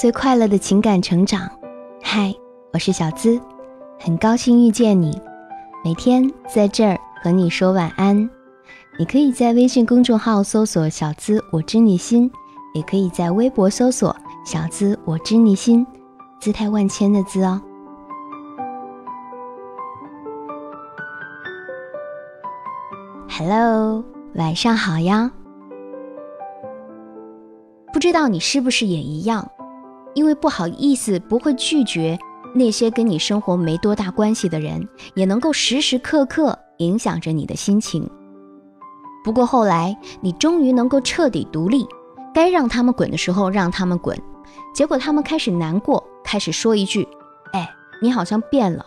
最快乐的情感成长。嗨，我是小资，很高兴遇见你。每天在这儿和你说晚安。你可以在微信公众号搜索“小资我知你心”，也可以在微博搜索“小资我知你心”，姿态万千的“资”哦。Hello，晚上好呀。不知道你是不是也一样，因为不好意思不会拒绝那些跟你生活没多大关系的人，也能够时时刻刻影响着你的心情。不过后来你终于能够彻底独立，该让他们滚的时候让他们滚，结果他们开始难过，开始说一句：“哎，你好像变了。”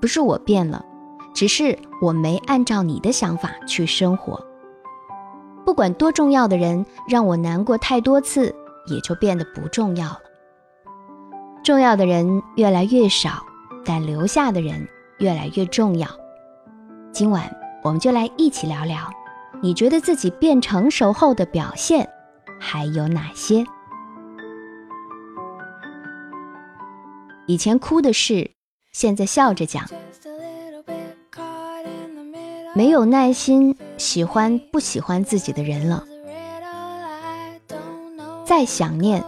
不是我变了。只是我没按照你的想法去生活。不管多重要的人让我难过太多次，也就变得不重要了。重要的人越来越少，但留下的人越来越重要。今晚我们就来一起聊聊，你觉得自己变成熟后的表现还有哪些？以前哭的事，现在笑着讲。没有耐心喜欢不喜欢自己的人了，再想念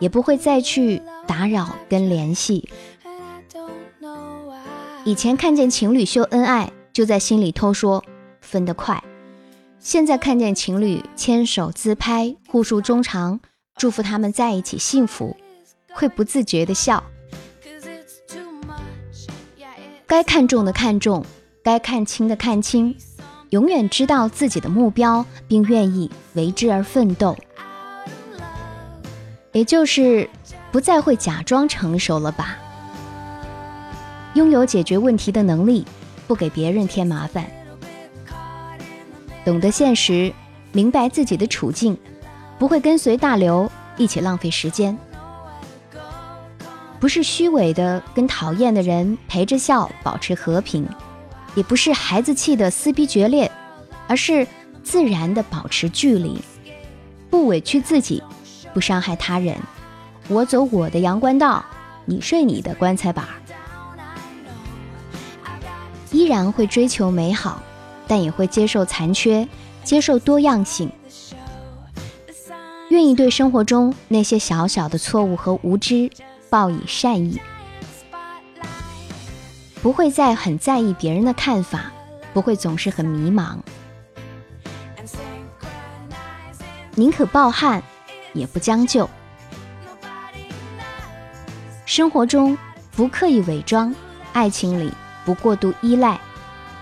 也不会再去打扰跟联系。以前看见情侣秀恩爱，就在心里偷说分得快；现在看见情侣牵手自拍，互诉衷肠，祝福他们在一起幸福，会不自觉的笑。该看重的看重。该看清的看清，永远知道自己的目标，并愿意为之而奋斗，也就是不再会假装成熟了吧？拥有解决问题的能力，不给别人添麻烦，懂得现实，明白自己的处境，不会跟随大流一起浪费时间，不是虚伪的跟讨厌的人陪着笑，保持和平。也不是孩子气的撕逼决裂，而是自然的保持距离，不委屈自己，不伤害他人。我走我的阳关道，你睡你的棺材板。依然会追求美好，但也会接受残缺，接受多样性。愿意对生活中那些小小的错误和无知报以善意。不会再很在意别人的看法，不会总是很迷茫，宁可抱憾，也不将就。生活中不刻意伪装，爱情里不过度依赖，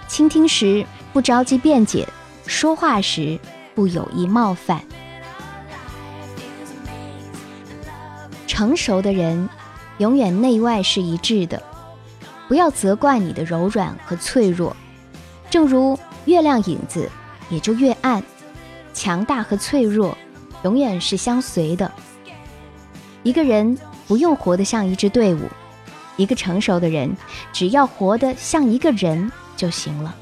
倾听时不着急辩解，说话时不有意冒犯。成熟的人，永远内外是一致的。不要责怪你的柔软和脆弱，正如月亮影子也就越暗，强大和脆弱永远是相随的。一个人不用活得像一支队伍，一个成熟的人只要活得像一个人就行了。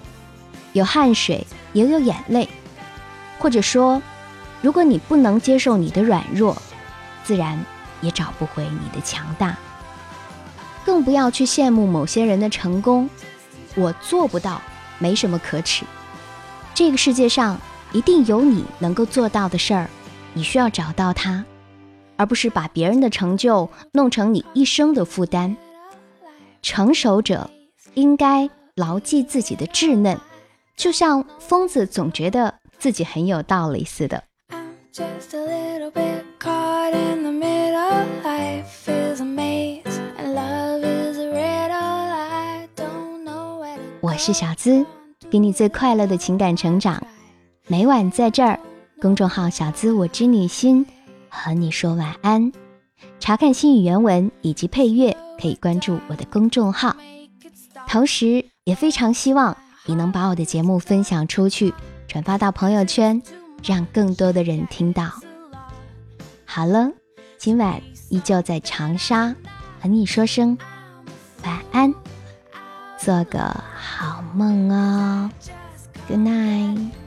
有汗水也有眼泪，或者说，如果你不能接受你的软弱，自然也找不回你的强大。更不要去羡慕某些人的成功，我做不到，没什么可耻。这个世界上一定有你能够做到的事儿，你需要找到它，而不是把别人的成就弄成你一生的负担。成熟者应该牢记自己的稚嫩，就像疯子总觉得自己很有道理似的。我是小资，给你最快乐的情感成长，每晚在这儿，公众号“小资我知你心”，和你说晚安。查看心语原文以及配乐，可以关注我的公众号。同时，也非常希望你能把我的节目分享出去，转发到朋友圈，让更多的人听到。好了，今晚依旧在长沙，和你说声晚安。做个好梦哦，Good night。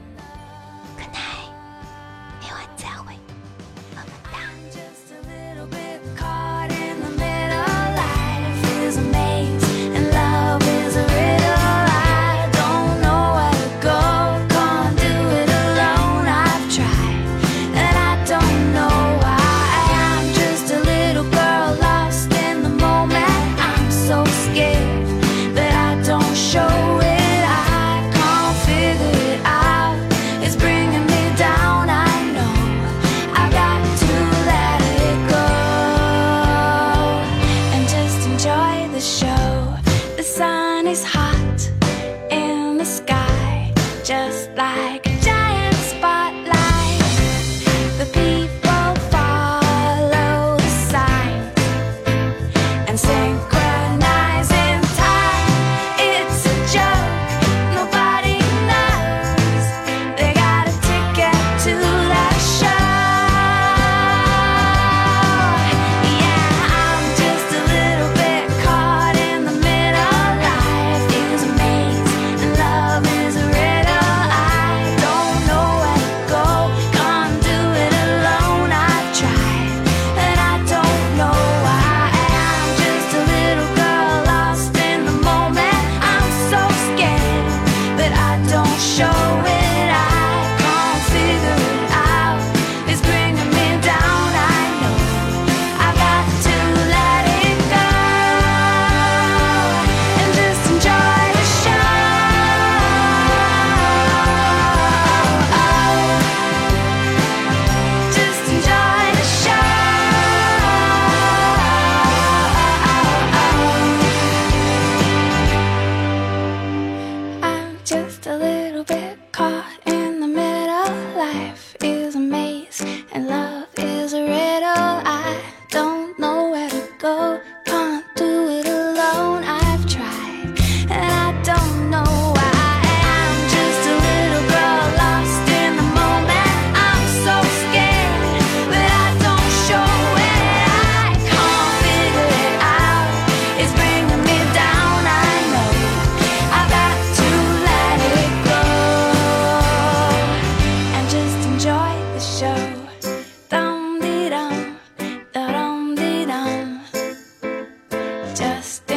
llegaste.